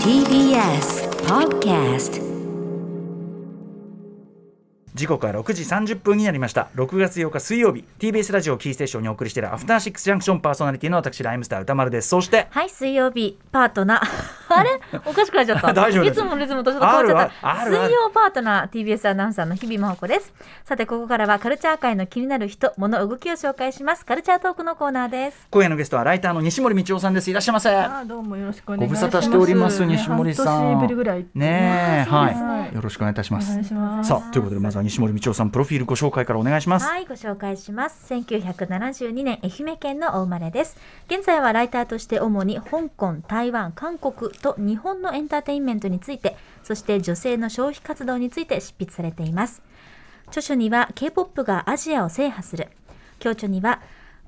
TBS Podcast 時刻は6時30分になりました6月8日水曜日 TBS ラジオキーステーションにお送りしているアフターシックスジャンクションパーソナリティの私ライムスター歌丸ですそしてはい、水曜日パートナー。あれ？おかしくなっちゃった。大丈夫ですいつものリズムとちょっと変わっちゃった。あるあるある水曜パートナー、TBS アナウンサーの日々真帆子です。さて、ここからはカルチャー界の気になる人、物、動きを紹介します。カルチャートークのコーナーです。今夜のゲストはライターの西森道夫さんですいらっしゃいませあどうもよろしくお願いします。ご無沙汰しております西森さん半年ぶりぐらい。ねはいよろしくお願いいたしますお願いします。さあということでまずは西森道夫さんプロフィールご紹介からお願いしますはい、ご紹介します。1972年、愛媛県のお生まれです。現在はライターとして主に香港、台湾、韓国と日本のエンターテインメントについて、そして女性の消費活動について執筆されています。著書には K-POP がアジアを制覇する。教著には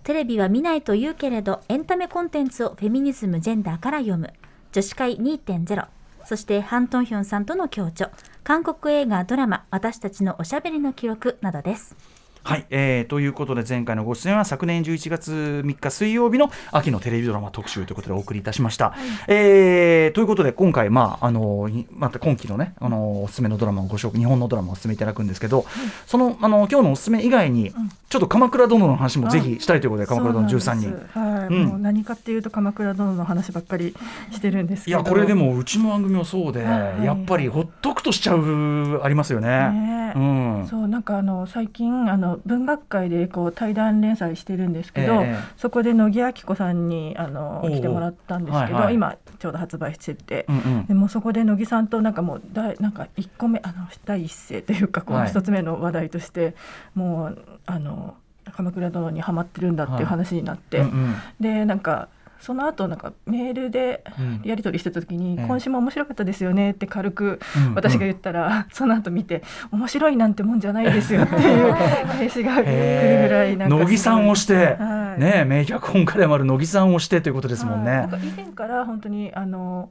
テレビは見ないと言うけれどエンタメコンテンツをフェミニズム・ジェンダーから読む。女子会2.0。そしてハン・トンヒョンさんとの共著。韓国映画ドラマ私たちのおしゃべりの記録などです。はい、えー、ということで前回のご出演は昨年11月3日水曜日の秋のテレビドラマ特集ということでお送りいたしました。えーということで今回、まああのいまた今期のねあのおすすめのドラマをご紹介日本のドラマをおすすめいただくんですけど、そのあの今日のおすすめ以外に、ちょっと鎌倉殿の話もぜひしたいということで鎌倉殿13人。はい、うん。もう何かっていうと鎌倉殿の話ばっかりしてるんですけど。いやこれでもうちの番組もそうで、はい。やっぱりほっとくとしちゃうありますよね。ねえ。うん、そうなんかあの最近あの文学界でこう対談連載してるんですけど、ええ。そこで野木明子さんにあの来てもらったんですけど、はいはい。今ちょうど発売してて、うんうん。でもそこで乃木さんとなんかもうだいなんか一個目あの第一声というかこうはい。一つ目の話題として、もうあの鎌倉殿にはまってるんだっていう話になって、うんうん。でなんかその後なんかメールでうん。やり取りしてた時に、ええ。今週も面白かったですよねって軽くうん私が言ったら、その後見て面白いなんてもんじゃないですよっていう 返しが来るぐらいなんか乃木さんをして、はい。ね名脚本家でもある乃木さんをしてということですもんね。はい。なん。か以前から本当にあの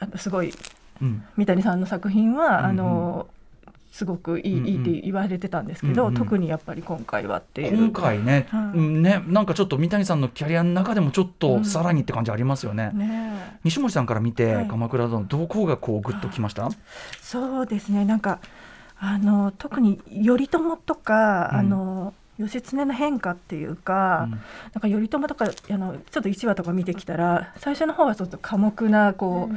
あのすごいうん。三谷さんの作品は、うんうん。あのすごくいい,、うんうん。いいって言われてたんですけど、うんうん。特にやっぱり今回は。っていう今回ね、はい。うんねなんかちょっと三谷さんのキャリアの中でもちょっうん。とさらにって感じありますよね。ね西森さんから見て、はい。鎌倉殿どこがこうグッときました？そうですね。なんかあの特に頼朝とか、うん。あの義経の変化っていうか、うん。なんか頼朝とかあのちょっと1話とか見てきたら最初の方はちょっと寡黙なこう、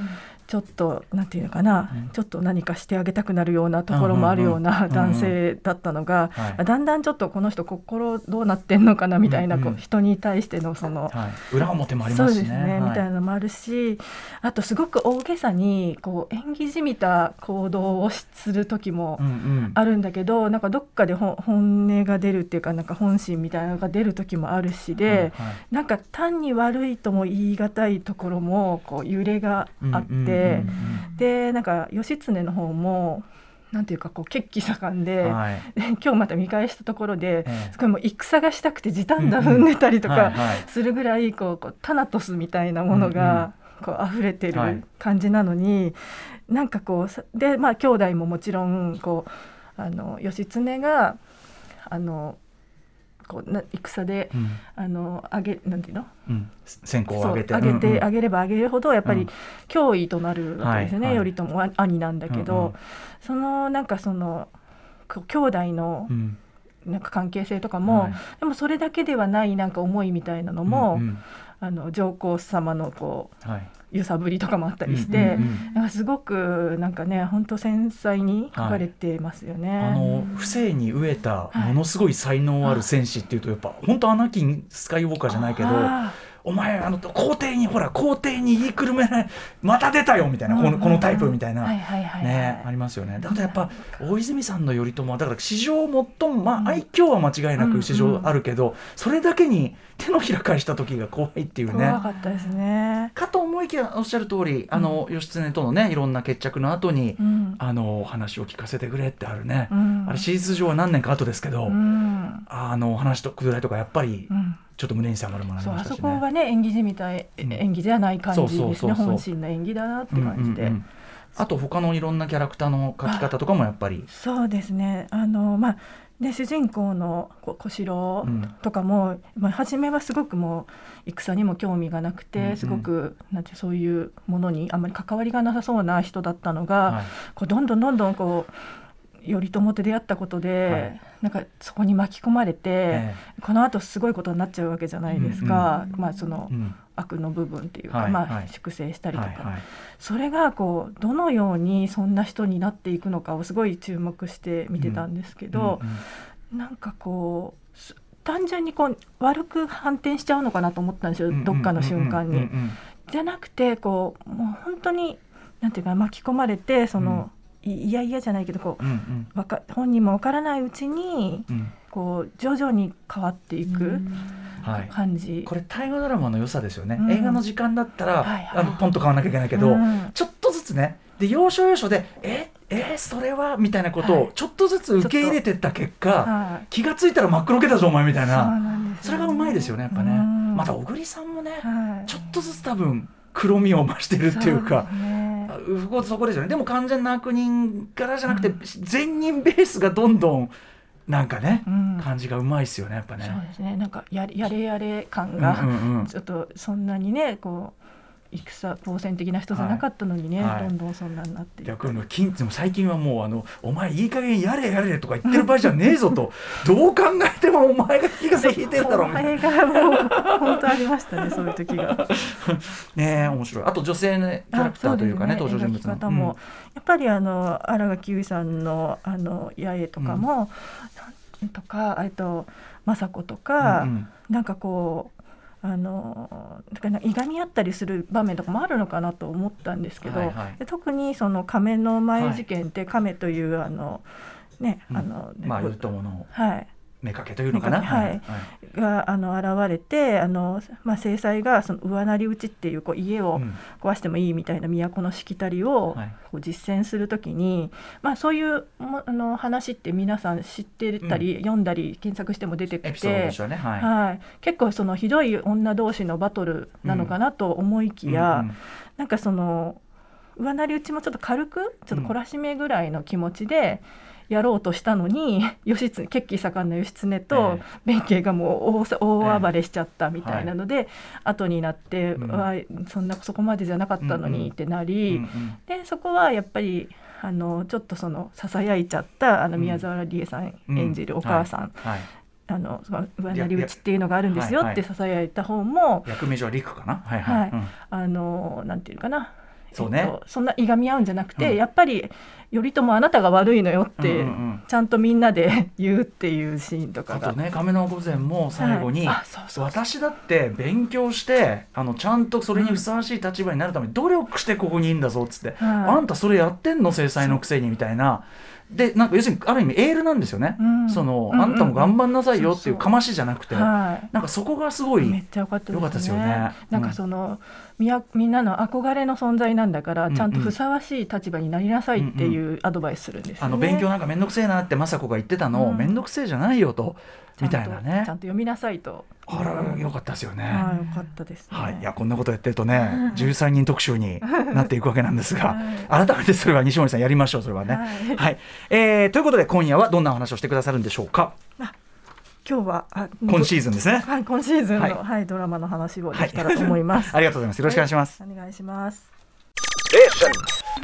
ちょっとなんていうのかな、うん。ちょっと何かしてあげたくなるようなところもあるようなうんうんうん。男性だったのが、はい。だんだんちょっとこの人心どうなってんのかなみたいな、うん。うんこう人に対してのその。はい、裏表もありそうますしね。ですね、みたいなのもあるしあとすごく大げさにこう演技じみた行動をしする時もうんうん。あるんだけど、なんかどっかで本本音が出るっていうかなんか本心みたいなのが出る時もあるしで、はいはい。なんか単に悪いとも言い難いところもこう揺れがあって、うんうんうんでなんか義経の方もなんていうかこう血気盛んで、うんはい。で 今日また見返したところで、ええ。すごいもう戦がしたくて時短だ踏んでたりとかはいはい。するぐらいこうこうタナトスみたいなものがこう溢れてはい。る感じなのに、なんかこうさでまあ兄弟ももちろんこうあの義経があのこうな戦でうん。あのあげなんていうの？うん、線香を上げて。上げて、うんうん。上げれば上げるほどやっぱりうん。脅威となるわけですよね、はいはい。頼朝は兄なんだけど、うんうん。そのなんかそのこう兄弟のうん。なんか関係性とかも、はい。でもそれだけではないなんか思いみたいなのも、うんうん。あの上皇様のこうはい揺さぶりとかもあったりして、うんうんすごくなんかね本当繊細に書かれてますよね。あの不正に飢えたものすごい才能ある戦士っていうとやっぱ本当アナキンスカイウォーカーじゃないけどあお前あの皇帝にほら皇帝に言いくるめないまた出たよみたいな、うんこのこのタイプみたいな、ねありますよね。だからやっぱ大泉さんの頼朝はだから史上最もまあ愛嬌は間違いなく史上あるけど、それだけに手のひら返した時が怖いっていうね。怖かったですね。かと思いきやおっしゃる通りあの、義経とのねいろんな決着の後に、うん。あの話を聞かせてくれってあるね、うん。あれ史実上は何年か後ですけど、うん。あの話とくだりとかやっぱりうんちょっと胸に迫るものありそうあましたしね。そこはね演技じみたいうん。演技じゃない感じですね。本心の演技だなって感じで、うんうんうんあと他のいろんなキャラクターの描き方とかもやっぱり。そうですね。あのまあで主人公のこ小四郎うん。とかも、まあ、初めはすごくもう戦にも興味がなくて、うんうん。すごくなんてそういうものにあんまり関わりがなさそうな人だったのが、はい。こうどんどんどんどんこう頼朝と出会ったことで、はい。なんかそこに巻き込まれて、えこのあとすごいことになっちゃうわけじゃないですか、うんうんまあその悪の部分っていうか、はいまあはい。粛清したりとか、はいはい。それがこうどのようにそんな人になっていくのかをすごい注目して見てたんですけど、うんうんなんかこうす単純にこう悪く反転しちゃうのかなと思ったんですよ、うんどっかの瞬間に。うんうんじゃなくてこうもう本当になんていうか巻き込まれてその、いいやいやじゃないけどこうんうん。うわか本人もわからないうちにうん。こう徐々に変わっていくはい。感じ。これ大河ドラマの良さですよね、うん。映画の時間だったら、はいはいあのポンと変わらなきゃいけないけど、うん。ちょっとずつね。で要所要所で「ええそれは?」みたいなことはい。をちょっとずつ受け入れてった結果、はい。気がついたら真っ黒けだぞお前みたいな。それがうまいですよねやっぱね、うん。また小栗さんもね、はい。ちょっとずつ多分黒みを増してるっていうかそこですよね。でも完全な悪人からじゃなくて、善人ベースがどんどんなんかね、うん。感じがうまいですよねやっぱね。そうですね。なんかやれやれやれ感うんが、ちょっとそんなにねこう戦暴戦的な人じゃなかったのにね、はい。はい。どんどんそんなになっていく逆に金でも最近はもうあの「お前いい加減やれやれ」とか言ってる場合じゃねえぞと。どう考えてもお前が気が引いてるだろうみたいな。もう本当ありましたねそういう時が。ねえ面白い。あと女性のキャラクターというかね登場人物の。方も、やっぱりあの新垣結衣さんのあの八重とかも、なんとかえっと雅子とうんか、うん。なんかこうあのだからいがみ合ったりする場面とかもあるのかなと思ったんですけど、はいはい。で特にその亀の前事件って亀というあのね、うん。あのまあ頼朝のはい妾というのかな？はい。があの現れてあの、まあ、制裁がその上成り討ちっていうこう家をうん。壊してもいいみたいな都のしきたりをはい。こう実践するときに、まあ、そういうもあの話って皆さん知ってたり、読んだり検索しても出てきてはい。はい、結構そのひどい女同士のバトルなのかなと思いきや、うんうんなんかその上成り討ちもちょっと軽くちょっと懲らしめぐらいの気持ちでやろうとしたのに、義経血気盛んな義経とえ弁慶がもう大大暴れしちゃったみたいなので、後になって、うん。わそんなそこまでじゃなかったのにってなり、うんうん。でそこはやっぱりあのちょっとそのささやいちゃったあのうん。宮沢りえさんうん。演じるお母さん、はい。あのその上成り討ちっていうのがあるんですよはいはいってささやいた方も、役名上は陸かな？はいはい、はい。うん。あのなんていうかな？そうね。えっとそんないがみ合うんじゃなくて、うん。やっぱり頼朝あなたが悪いのよって、うんうんうん。ちゃんとみんなで言うっていうシーンとかが。あとね亀の御前も最後に、はい。あそうそうそう。私だって勉強してあのちゃんとそれにふさわしい立場になるために努力してここにいるんだぞっつって、はい。あんたそれやってんの？制裁のくせにみたいなでなんか要するにある意味エールなんですよね、うん。その、うんうんあんたも頑張んなさいよっていそうかましじゃなくて、はい。なんかそこがすごいめっちゃ良かったですよね。なんかその、みやみんなの憧れの存在なんだから、うんうん。ちゃんとふさわしい立場になりなさいっていうアドバイスするんですよね。あの勉強なんか面倒くせえなって雅子が言ってたのをうん。面倒くせえじゃないよと、みたいなちゃんねと読みなさいと。あらよかったですよね。はい、よかったですね。はい、いやこんなことやってるとね13人特集になっていくわけなんですが、は改めてそれは西森さんやりましょうそれはね。ははいい、えーということで今夜はどんなお話をしてくださるんでしょうか？今日はあ今シーズンですね。はい、今シーズンの、はいはい、ドラマの話をできたらと思います。ありがとうございます。よろしくお願いします。お願いします。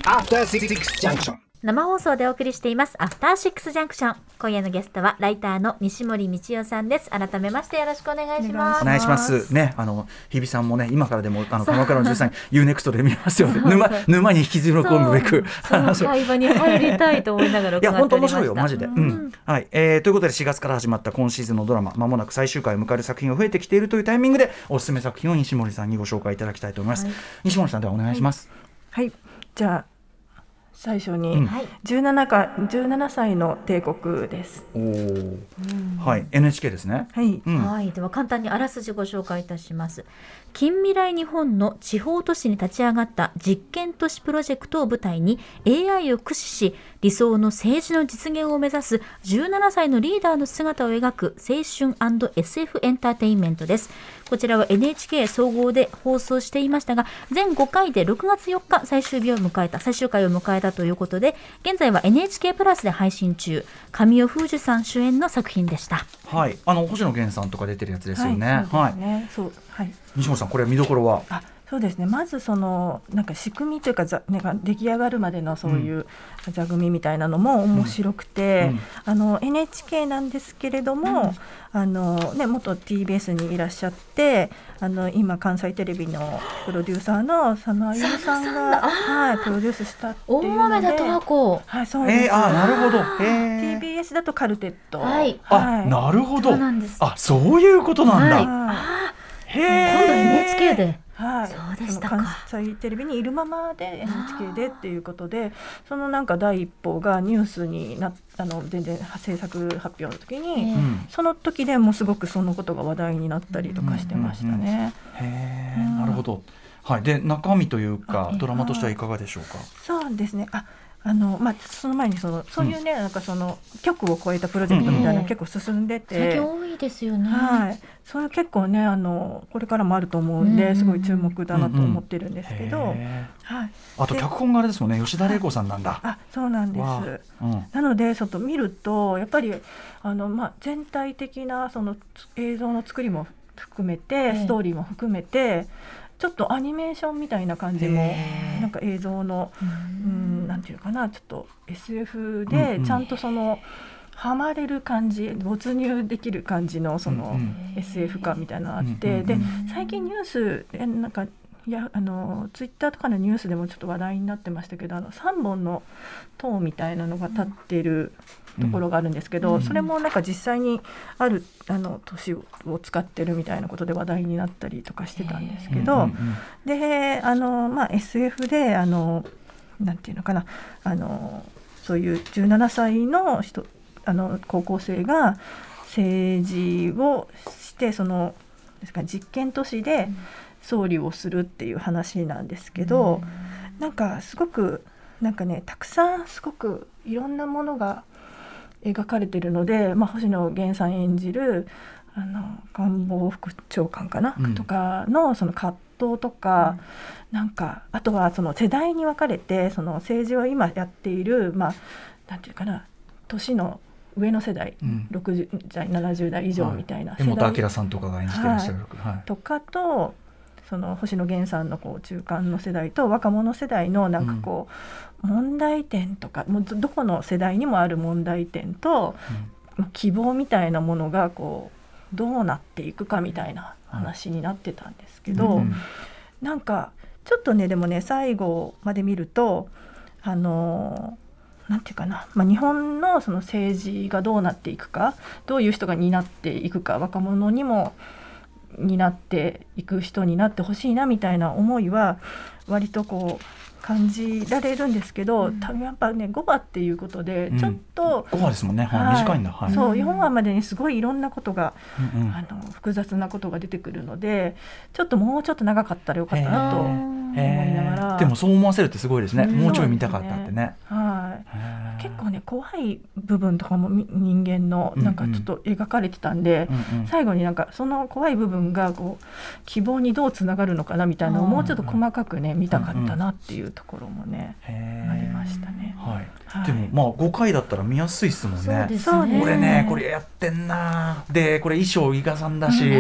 After Six Junction. 生放送でお送りしていますアフターシックスジャンクション今夜のゲストはライターの西森道夫さんです。改めましてよろしくお願いします。お願いします。ね、あの日比さんもね、今からでもあの鎌倉の13人、 U-NEXT で見ますよ。沼沼に引きずり込むべく。その会話に入りたいと思いながら いや本当面白いよマジで。うん。はい、えーということで4月から始まった今シーズンのドラマまもなく最終回を迎える作品が増えてきているというタイミングでおすすめ作品を西森さんにご紹介いただきたいと思います。はい。西森さんではお願いします。はい、じゃあ最初に、うんはい17か17歳の帝国です。おお、はい NHK ですね。はい。うん。はい、では簡単にあらすじご紹介いたします近未来日本の地方都市に立ち上がった実験都市プロジェクトを舞台に AI を駆使し理想の政治の実現を目指す17歳のリーダーの姿を描く青春 &SF エンターテインメントですこちらは NHK 総合で放送していましたが全5回で6月4日最終日を迎えた最終回を迎えたということで現在は NHK プラスで配信中神尾楓珠さん主演の作品でした。はい。あの星野源さんとか出てるやつですよね。はい、そうですね。そうはい。西本さんこれ見どころは？あそうですね。まずそのなんか仕組みというかざなんか出来上がるまでのそういう座組みたいなのも面白くて、うん。あの NHK なんですけれども、あのね、元 TBS にいらっしゃってあの今関西テレビのプロデューサーの佐野あゆみさんが、はい、プロデュースしたっていう大ので豆田十はいそうです、えー、あなるほど。TBS だとカルテット。はい。あなるほど。そうなんです。あそういうことなんだ、はい。今え度 NHK ではい、そうでしたか。その関西テレビにいるままで NHK でっていうことでそのなんか第一報がニュースになあの全然制作発表の時に、えうん。その時でもうすごくそのことが話題になったりとかしてましたね。へえうん。なるほど。はい。で中身というかドラマとしてはいかがでしょうか？そうですね。ああのまあ、その前にそのそういうね、なんかその局を超えたプロジェクトみたいな結構進んで最て、近多いですよね。はい、それ結構ねあのこれからもあると思うんで、うん。すごい注目だなと思ってるんですけど、へはい、ーあとで脚本があれですもんね。吉田玲子さんなんだ。あそうなんです。うん。なのでちょっと見るとやっぱりあの、まあ、全体的なそのつ映像の作りも含めて、えストーリーも含めてちょっとアニメーションみたいな感じもなんか映像のううんなんていうかなちょっと SF うんでうん。ちゃんとその、ハマれる感じ没入できる感じのその、SF 化みたいなのがあって、で最近ニュースえなんかいやあのツイッターとかのニュースでもちょっと話題になってましたけどあの3本の塔みたいなのが立ってるところがあるんですけど、うん。それもなんか実際にあるあの都市を使ってるみたいなことで話題になったりとかしてたんですけど、うんうんうんであの、まあ、SF であのなんていうのかなあのそういう17歳の人あの高校生が政治をしてそのですか実験都市で総理をするっていう話なんですけど、なんかすごくなんかねたくさんすごくいろんなものが描かれてるので、まあ、星野源さん演じるあの官房副長官かな、うん。とかのその葛藤とか、なんかあとはその世代に分かれてその政治を今やっているまあなんていうかな年の上の世代、うん。60代70代以上みたいな江世代。本明さんとかが演じてらっしゃる。はい。とかとその星野源さんのこう中間の世代と若者世代のなんかこう、問題点とかもうどどこの世代にもある問題点と希望みたいなものがこうどうなっていくかみたいな話になってたんですけど、うん。うんなんかちょっとねでもね最後まで見るとあのなんていうかな、まあ、日本のその政治がどうなっていくかどういう人が担っていくか若者にも担っていく人になってほしいなみたいな思いは割とこう感じられるんですけど、うん。多分やっぱね5話っていうことでうん。ちょっと、5話ですもんね、はいはい。短いんだ、はい。そう4話までにすごいいろんなことがうんうん。あの複雑なことが出てくるのでちょっともうちょっと長かったらよかったなと、思いながら。でもそう思わせるってすごいですね、うん。もうちょい見たかったってね。はい結構ね怖い部分とかもみ人間のなんかちょっと描かれてたんで、うんうん。最後になんかその怖い部分がこう希望にどうつながるのかなみたいなのをもうちょっと細かくね見たかったなっていうところもね、へー。ありましたね。はい。はい。でもまあ5回だったら見やすいっすもんね。そうね。俺ねこれやってんなでこれ衣装伊賀さんだし、い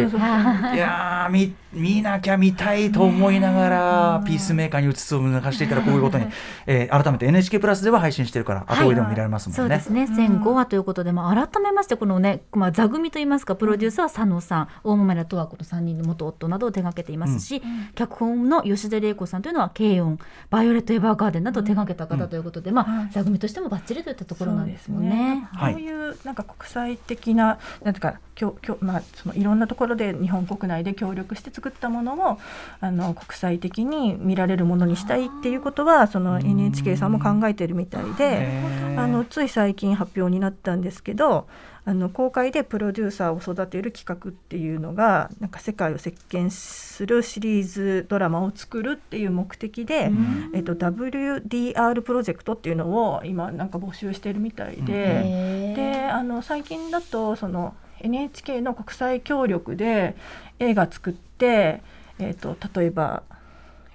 やー見見なきゃ見たいと思いながら、ピースメーカーにうつつを抜かしていたらこういうことに、えー改めて NHK プラスでは配信してるから後追いでも見られますもんね。そうですね。全5話ということで、まあ、改めましてこのね、まあ、座組といいますかプロデューサーは佐野さん大豆田十和子と3人の元夫などを手掛けていますし、脚本の吉田玲子さんというのは「軽音」「バイオレット・エヴァーガーデン」などを手掛けた方ということで、まあ、はい座組としてもバッチリといったところなんですもんそうね。はい。こういうなんか国際的ななんていうかきょきょまあそのいろんなところで日本国内で協力して作ったものをあの国際的に見られるものにしたいっていうことはその NHK さんも考えてるみたいで。あのつい最近発表になったんですけどあの公開でプロデューサーを育てる企画っていうのがなんか世界を席巻するシリーズドラマを作るっていう目的で、えっと、WDR プロジェクトっていうのを今なんか募集してるみたいで。へーであの最近だとその NHK の国際協力で映画作って、えー、と例えば、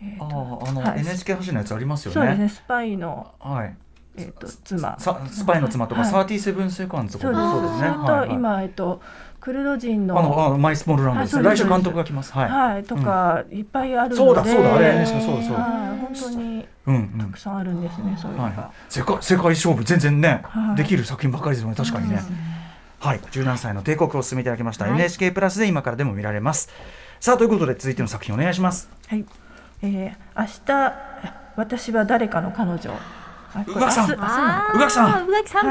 えーああの、はい NHK 発信のやつありますよね。そうですねスパイの、はい。えー、と妻。さスパイの妻とか、はいサーティセブンセカンズとかそうです。そうですね。と、今、えっと、クルド人のあのあマイスモールランドですね。来週監督が来ます。はい。はい、とか、いっぱいあるので。そうだそうだあれ NHK そうだそうだ。はい、本当に。たくさんあるんですね、そういうのが。はいはい、世界世界勝負全然ね、はい。できる作品ばかりですよね。確かにね、はい。17歳の帝国を進めていただきました、はい。NHK プラスで今からでも見られます。さあということで続いての作品お願いします。はい、えー、明日私は誰かの彼女。宇垣さん。宇垣さ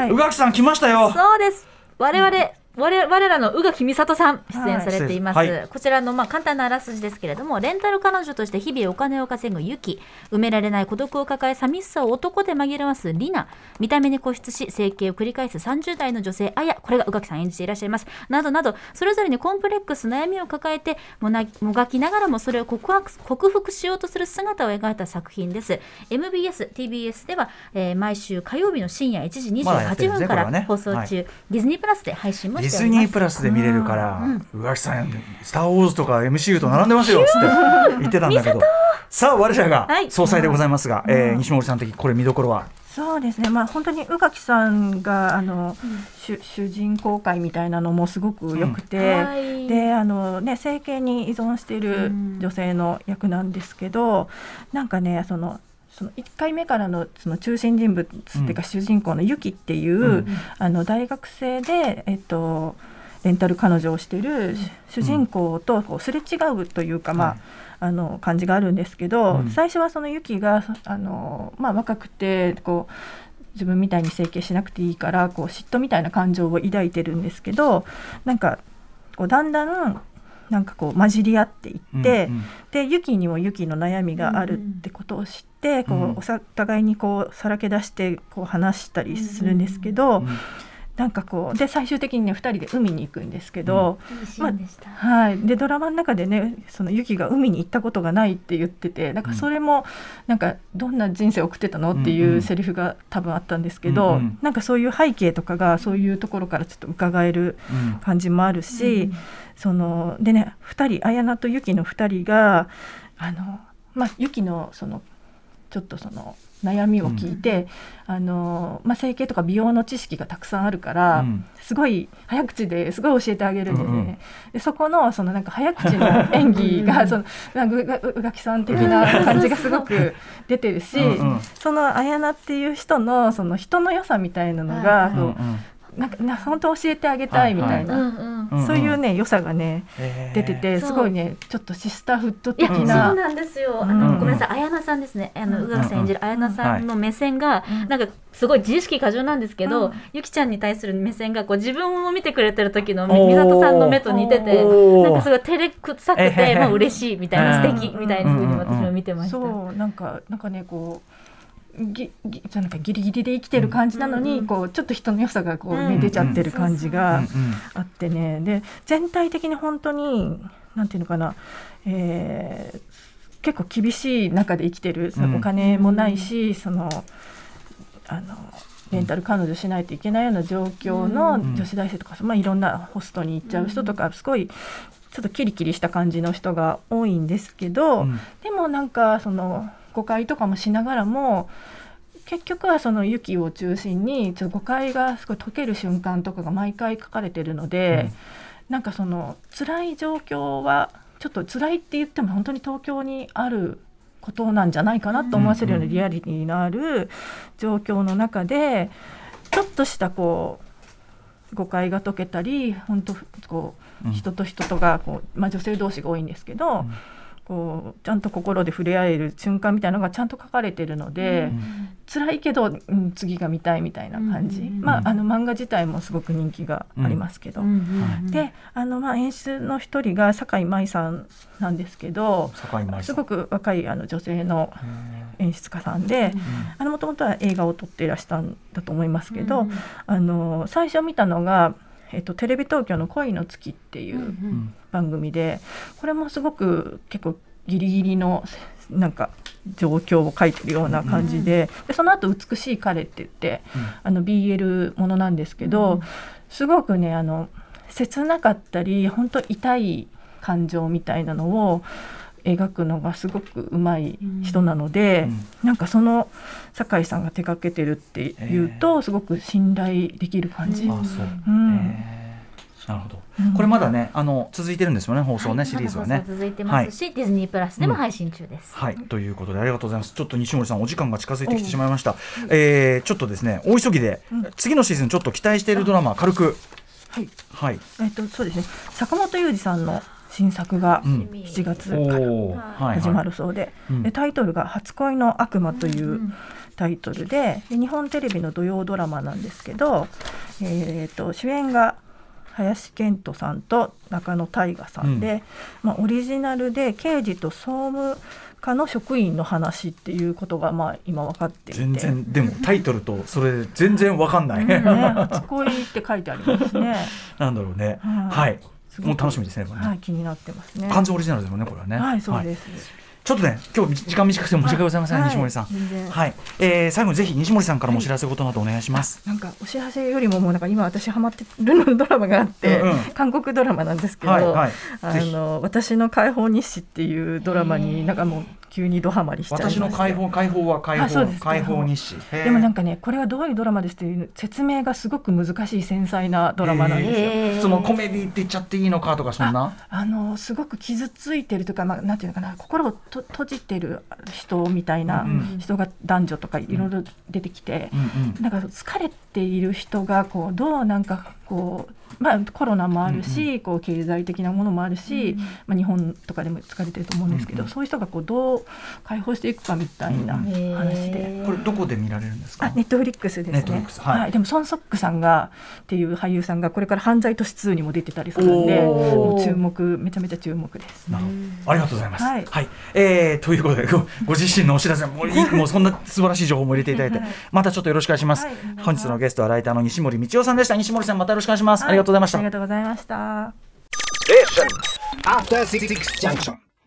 ん。宇垣さん来ましたよ。そうです。我々、我我らの宇垣美里さん出演されています、はい。こちらのまあ簡単なあらすじですけれどもレンタル彼女として日々お金を稼ぐユキ。埋められない孤独を抱え寂しさを男で紛らわすリナ。見た目に固執し整形を繰り返す30代の女性アヤこれが宇垣さん演じていらっしゃいます。などなどそれぞれにコンプレックス悩みを抱えてもなもがきながらもそれを告白克服しようとする姿を描いた作品です。MBS、TBS では、えー毎週火曜日の深夜1時まだやってる28分からんですねこれはね。放送中、はい。ディズニープラスで配信もディズニープラスで見れるから、宇垣さん「スター・ウォーズ」とか MCU と並んでますよっつって。言ってたんだけど。さあ我らがはい。総裁でございますが、えー西森さん的これ見どころは？そうですね、まあ、本当に宇垣さんがあの、主主人公会みたいなのもすごく良くて、はい。であの、ね、整形に依存しているうん。女性の役なんですけど、なんかねそのその1回目からのその中心人物っていうか、主人公のユキっていう、うんあの大学生で、えっと、レンタル彼女をしている主人公とこうすれ違うというか、まあはい。あの感じがあるんですけど、うん。最初はそのユキがあの、まあ、若くてこう自分みたいに整形しなくていいからこう嫉妬みたいな感情を抱いてるんですけどなんかこうだんだんなんかこう混じり合っていって、うんうん。でユキにもユキの悩みがあるってことを知って、こうん。うおさ互いにこうさらけ出してこう話したりするんですけど、うんなんかこうで最終的にね2人で海に行くんですけど、はい、でドラマの中でねそのユキが海に行ったことがないって言っててなんかそれもなんかどんな人生を送ってたのっていうセリフが多分あったんですけど、うんうん。なんかそういう背景とかがそういうところからちょっと伺えるうん。感じもあるし、うんそのでね2人綾菜とユキの2人があの、まあ、ユキのそのちょっとその悩みを聞いて、あのまあ、整形とか美容の知識がたくさんあるから、うん。すごい早口ですごい教えてあげるんですね。うんうん。でそこのそのなんか早口の 演技がそのなんかうがうがきさん的な感じがすごく出てるし、うんうん。その綾菜っていう人のその人の良さみたいなのはいが、うんうんなんかな本当教えてあげたいみたいな、そういうね良さがね出ててすごいねちょっとシスターフットいや、そう的な。なんですよ。あうんの、ごめんなさい、綾菜さんですね。あの、宇垣さん演じる綾菜さんの目線が、うんなんか、すごい自意識過剰なんですけど、うんゆきちゃんに対する目線が、こう、自分を見てくれてる時の、おー。みみさとさんの目と似てて。なんか、すごい照れくさくて、まあ、嬉しいみたいな、うん素敵みたいな風に私も見てました。そうなんかなんかねこうぎぎなんかギリギリで生きてる感じなのに、うんこうちょっと人の良さがこう、ねうん。出ちゃってる感じがあってね。で全体的に本当になんていうのかな、えー結構厳しい中で生きてる。そのうん。お金もないし、そのあのレンタル彼女しないといけないような状況のうん。女子大生とか、まあ、いろんなホストに行っちゃう人とか、すごいちょっとキリキリした感じの人が多いんですけど、うん。でもなんかその誤解とかもしながらも結局はそのユキを中心にちょっと誤解がすごい解ける瞬間とかが毎回書かれてるので、なんかその辛い状況はちょっと辛いって言っても本当に東京にあることなんじゃないかなと思わせるようなリアリティのある状況の中でちょっとしたこう誤解が解けたり本当こうん。う人と人とがこう、まあ、女性同士が多いんですけど、うんこうちゃんと心で触れ合える瞬間みたいなのがちゃんと書かれてるので、辛いけど、うん、次が見たいみたいな感じ、うんまああの漫画自体もすごく人気がありますけど。うんうんうんであのまあ演出の一人が酒井舞さんなんですけど坂井舞さん。すごく若いあの女性の演出家さんでもともとは映画を撮っていらしたんだと思いますけど、うん。あの最初見たのが、えっと、テレビ東京の「恋の月」っていう番組でこれもすごく結構ギリギリのなんか状況を書いてるような感じで,、でその後美しい彼」って言ってあの BL ものなんですけど、うん。すごくねあの切なかったり本当痛い感情みたいなのを描くのがすごくうまい人なので、うん。なんかその酒井さんが手掛けてるっていうとすごく信頼できる感じ。なるほど、うん。これまだねあの続いてるんですよね放送ね、シリーズはね。続いてますし、ディズニープラスでも配信中です。はい、ということでありがとうございます。ちょっと西森さんお時間が近づいてきてしまいました。えー、ちょっとですね大急ぎで、うん。次のシーズンちょっと期待しているドラマ軽く。はい。はい。えっとそうですね。坂本裕二さんの新作がうん7月おから始まはい。るそうで,、うんでタイトルが「初恋の悪魔」といううんタイトルでで日本テレビの土曜ドラマなんですけど、えー、と主演が林遣都さんと中野大河さんで、まあ、オリジナルで刑事と総務課の職員の話っていうことがまあ今分かっていて全然でもタイトルとそれ全然わかんない。ね、初恋って書いてありますね。なんだろうね。はいはい。もう楽しみですね。はい、気になってますね。完全オリジナルですもんねこれはね。はい、そうです。ちょっとね今日時間短くて申し訳ございません、はい西森さん。はい。えー、最後にぜひ西森さんからもお知らせことなどお願いします。なんかお知らせよりももうなんか今私ハマってるのドラマがあって、うんうん韓国ドラマなんですけど、はいはい。あの私の解放日誌っていうドラマになんかもう急にドハマりしちゃい私の解放解放は解放解放日誌。でもなんかねこれはどういうドラマですっていう説明がすごく難しい繊細なドラマなんですよ。そのコメディって言っちゃっていいのかとかそんな？あのすごく傷ついてるとか、まあ、なんていうのかな心をと閉じてる人みたいなうん人が男女とかいろいろ出てきて。なんか疲れている人がこうどうなんかこう、まあ、コロナもあるし、こう経済的なものもあるし、まあ、日本とかでも疲れてると思うんですけど、そういう人がこうどう解放していくかみたいな話で。これどこで見られるんですか？あネットフリックスですね。Netflix はいでもソンソックさんがっていう俳優さんがこれから犯罪都市2にも出てたりするんで、もう注目めちゃめちゃ注目です。なるほどありがとうございます。ははいい。えーということでごご自身のお知らせもういいもうそんな素晴らしい情報も入れていただいてはいまたちょっとよろしくお願いします。はい本日のゲストはライターの西森道夫さんでした。西森さんまたよろしくお願いします。ありがとうございましたあり。がとうございました。Junction.